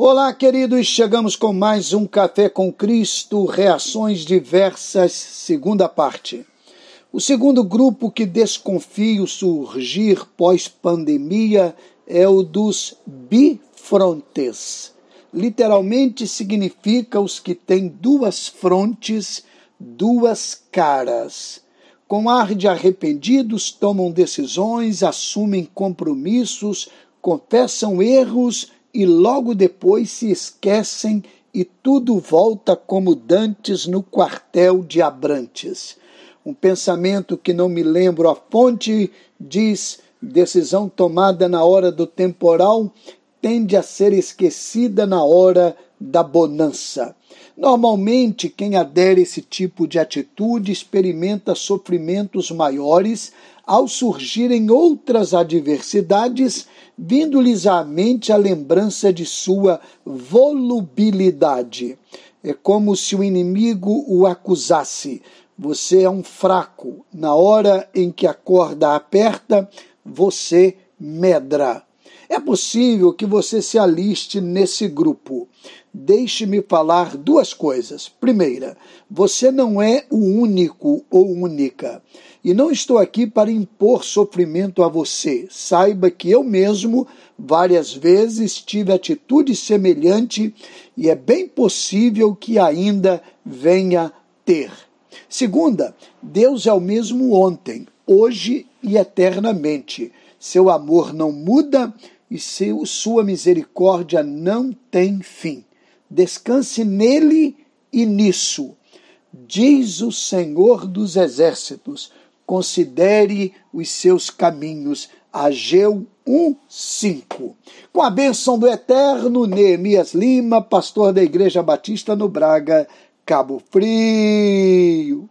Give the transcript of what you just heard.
Olá, queridos, chegamos com mais um Café com Cristo, reações diversas, segunda parte. O segundo grupo que desconfio surgir pós-pandemia é o dos bifrontes. Literalmente significa os que têm duas frontes, duas caras. Com ar de arrependidos, tomam decisões, assumem compromissos, confessam erros e logo depois se esquecem e tudo volta como dantes no quartel de Abrantes. Um pensamento que não me lembro a fonte diz: decisão tomada na hora do temporal tende a ser esquecida na hora da bonança. Normalmente, quem adere a esse tipo de atitude experimenta sofrimentos maiores ao surgirem outras adversidades, vindo-lhes à mente a lembrança de sua volubilidade. É como se o inimigo o acusasse: você é um fraco. Na hora em que a corda aperta, você medra. É possível que você se aliste nesse grupo. Deixe-me falar duas coisas. Primeira, você não é o único ou única. E não estou aqui para impor sofrimento a você. Saiba que eu mesmo, várias vezes, tive atitude semelhante e é bem possível que ainda venha ter. Segunda, Deus é o mesmo ontem, hoje e eternamente. Seu amor não muda e seu, sua misericórdia não tem fim. Descanse nele e nisso. Diz o Senhor dos Exércitos: considere os seus caminhos. Ageu 1:5. Com a bênção do eterno Neemias Lima, pastor da Igreja Batista no Braga, Cabo Frio.